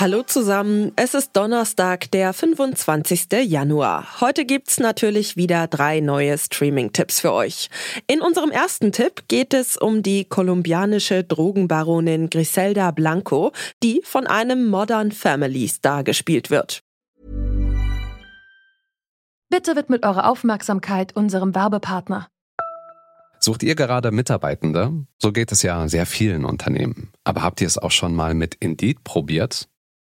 Hallo zusammen, es ist Donnerstag, der 25. Januar. Heute gibt's natürlich wieder drei neue Streaming-Tipps für euch. In unserem ersten Tipp geht es um die kolumbianische Drogenbaronin Griselda Blanco, die von einem Modern Family Star gespielt wird. Bitte widmet eure Aufmerksamkeit unserem Werbepartner. Sucht ihr gerade Mitarbeitende? So geht es ja sehr vielen Unternehmen. Aber habt ihr es auch schon mal mit Indeed probiert?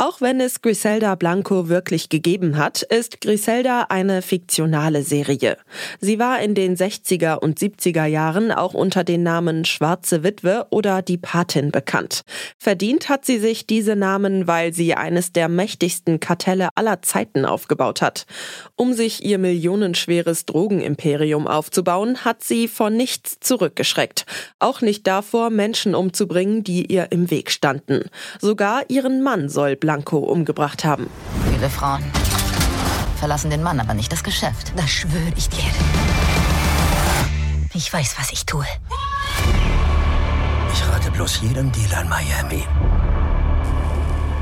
Auch wenn es Griselda Blanco wirklich gegeben hat, ist Griselda eine fiktionale Serie. Sie war in den 60er und 70er Jahren auch unter den Namen Schwarze Witwe oder Die Patin bekannt. Verdient hat sie sich diese Namen, weil sie eines der mächtigsten Kartelle aller Zeiten aufgebaut hat. Um sich ihr millionenschweres Drogenimperium aufzubauen, hat sie vor nichts zurückgeschreckt. Auch nicht davor, Menschen umzubringen, die ihr im Weg standen. Sogar ihren Mann soll Blanco umgebracht haben. Viele Frauen verlassen den Mann, aber nicht das Geschäft. Das schwöre ich dir. Ich weiß, was ich tue. Ich rate bloß jedem Dealer in Miami,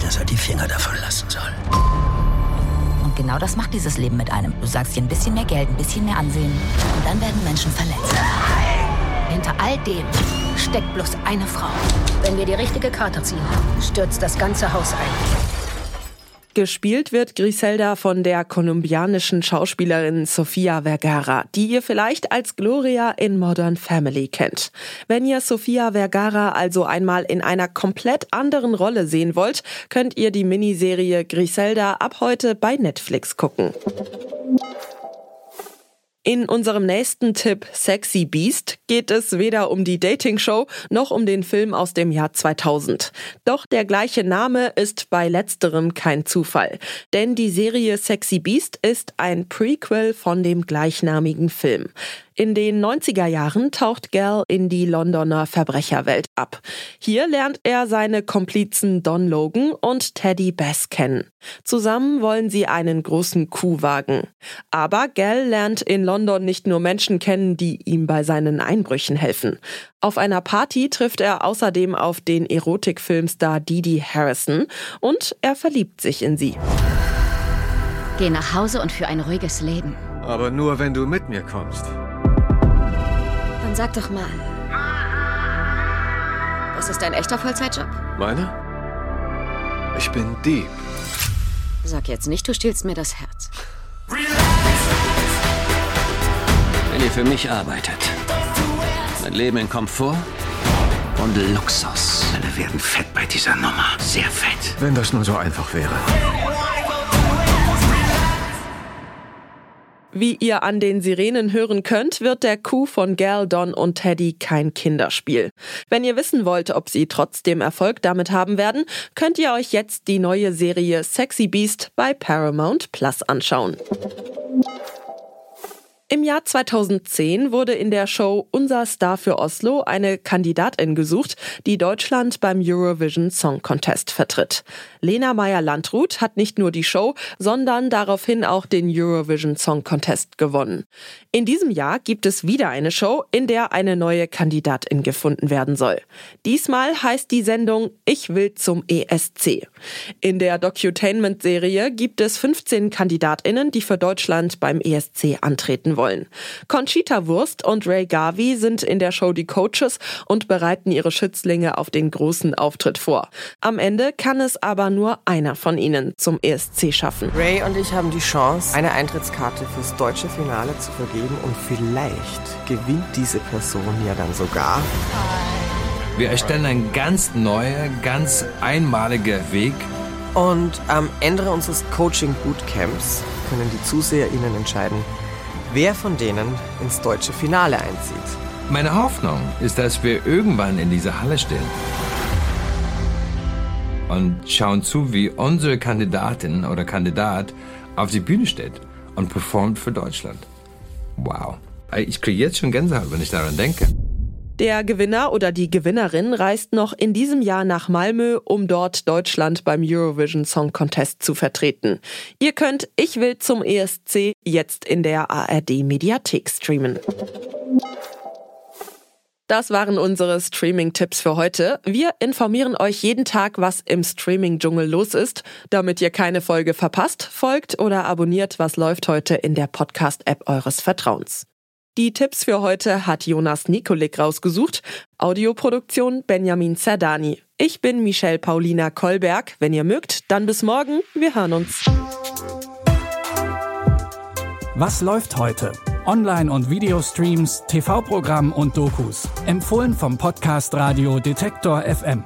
dass er die Finger davon lassen soll. Und genau das macht dieses Leben mit einem. Du sagst dir ein bisschen mehr Geld, ein bisschen mehr Ansehen. Und dann werden Menschen verletzt. Hinter all dem steckt bloß eine Frau. Wenn wir die richtige Karte ziehen, stürzt das ganze Haus ein. Gespielt wird Griselda von der kolumbianischen Schauspielerin Sofia Vergara, die ihr vielleicht als Gloria in Modern Family kennt. Wenn ihr Sofia Vergara also einmal in einer komplett anderen Rolle sehen wollt, könnt ihr die Miniserie Griselda ab heute bei Netflix gucken. In unserem nächsten Tipp Sexy Beast geht es weder um die Dating-Show noch um den Film aus dem Jahr 2000. Doch der gleiche Name ist bei letzterem kein Zufall. Denn die Serie Sexy Beast ist ein Prequel von dem gleichnamigen Film. In den 90er Jahren taucht Gal in die Londoner Verbrecherwelt ab. Hier lernt er seine Komplizen Don Logan und Teddy Bass kennen. Zusammen wollen sie einen großen Coup wagen. Aber Gal lernt in London nicht nur Menschen kennen, die ihm bei seinen Einbrüchen helfen. Auf einer Party trifft er außerdem auf den Erotikfilmstar Didi Harrison und er verliebt sich in sie. Geh nach Hause und für ein ruhiges Leben. Aber nur, wenn du mit mir kommst. Dann sag doch mal. Das ist dein echter Vollzeitjob? Meiner? Ich bin Dieb. Sag jetzt nicht, du stiehlst mir das Herz. Wenn ihr für mich arbeitet, mein Leben in Komfort und Luxus. Alle werden fett bei dieser Nummer. Sehr fett. Wenn das nur so einfach wäre. Wie ihr an den Sirenen hören könnt, wird der Coup von Gal, Don und Teddy kein Kinderspiel. Wenn ihr wissen wollt, ob sie trotzdem Erfolg damit haben werden, könnt ihr euch jetzt die neue Serie Sexy Beast bei Paramount Plus anschauen. Im Jahr 2010 wurde in der Show Unser Star für Oslo eine Kandidatin gesucht, die Deutschland beim Eurovision Song Contest vertritt. Lena Meyer-Landrut hat nicht nur die Show, sondern daraufhin auch den Eurovision Song Contest gewonnen. In diesem Jahr gibt es wieder eine Show, in der eine neue Kandidatin gefunden werden soll. Diesmal heißt die Sendung Ich will zum ESC. In der Docutainment-Serie gibt es 15 Kandidatinnen, die für Deutschland beim ESC antreten wollen. Conchita Wurst und Ray Garvey sind in der Show die Coaches und bereiten ihre Schützlinge auf den großen Auftritt vor. Am Ende kann es aber nur einer von ihnen zum ESC schaffen. Ray und ich haben die Chance, eine Eintrittskarte fürs deutsche Finale zu vergeben und vielleicht gewinnt diese Person ja dann sogar. Wir erstellen ein ganz neuer, ganz einmaliger Weg. Und am Ende unseres Coaching-Bootcamps können die ZuseherInnen entscheiden, wer von denen ins deutsche Finale einzieht. Meine Hoffnung ist, dass wir irgendwann in dieser Halle stehen und schauen zu, wie unsere Kandidatin oder Kandidat auf die Bühne steht und performt für Deutschland. Wow. Ich kriege jetzt schon Gänsehaut, wenn ich daran denke. Der Gewinner oder die Gewinnerin reist noch in diesem Jahr nach Malmö, um dort Deutschland beim Eurovision Song Contest zu vertreten. Ihr könnt Ich will zum ESC jetzt in der ARD Mediathek streamen. Das waren unsere Streaming-Tipps für heute. Wir informieren euch jeden Tag, was im Streaming-Dschungel los ist. Damit ihr keine Folge verpasst, folgt oder abonniert, was läuft heute in der Podcast-App eures Vertrauens. Die Tipps für heute hat Jonas Nikolik rausgesucht. Audioproduktion Benjamin Zerdani. Ich bin Michelle Paulina Kolberg. Wenn ihr mögt, dann bis morgen. Wir hören uns. Was läuft heute? Online- und Videostreams, TV-Programm und Dokus. Empfohlen vom Podcast Radio Detektor FM.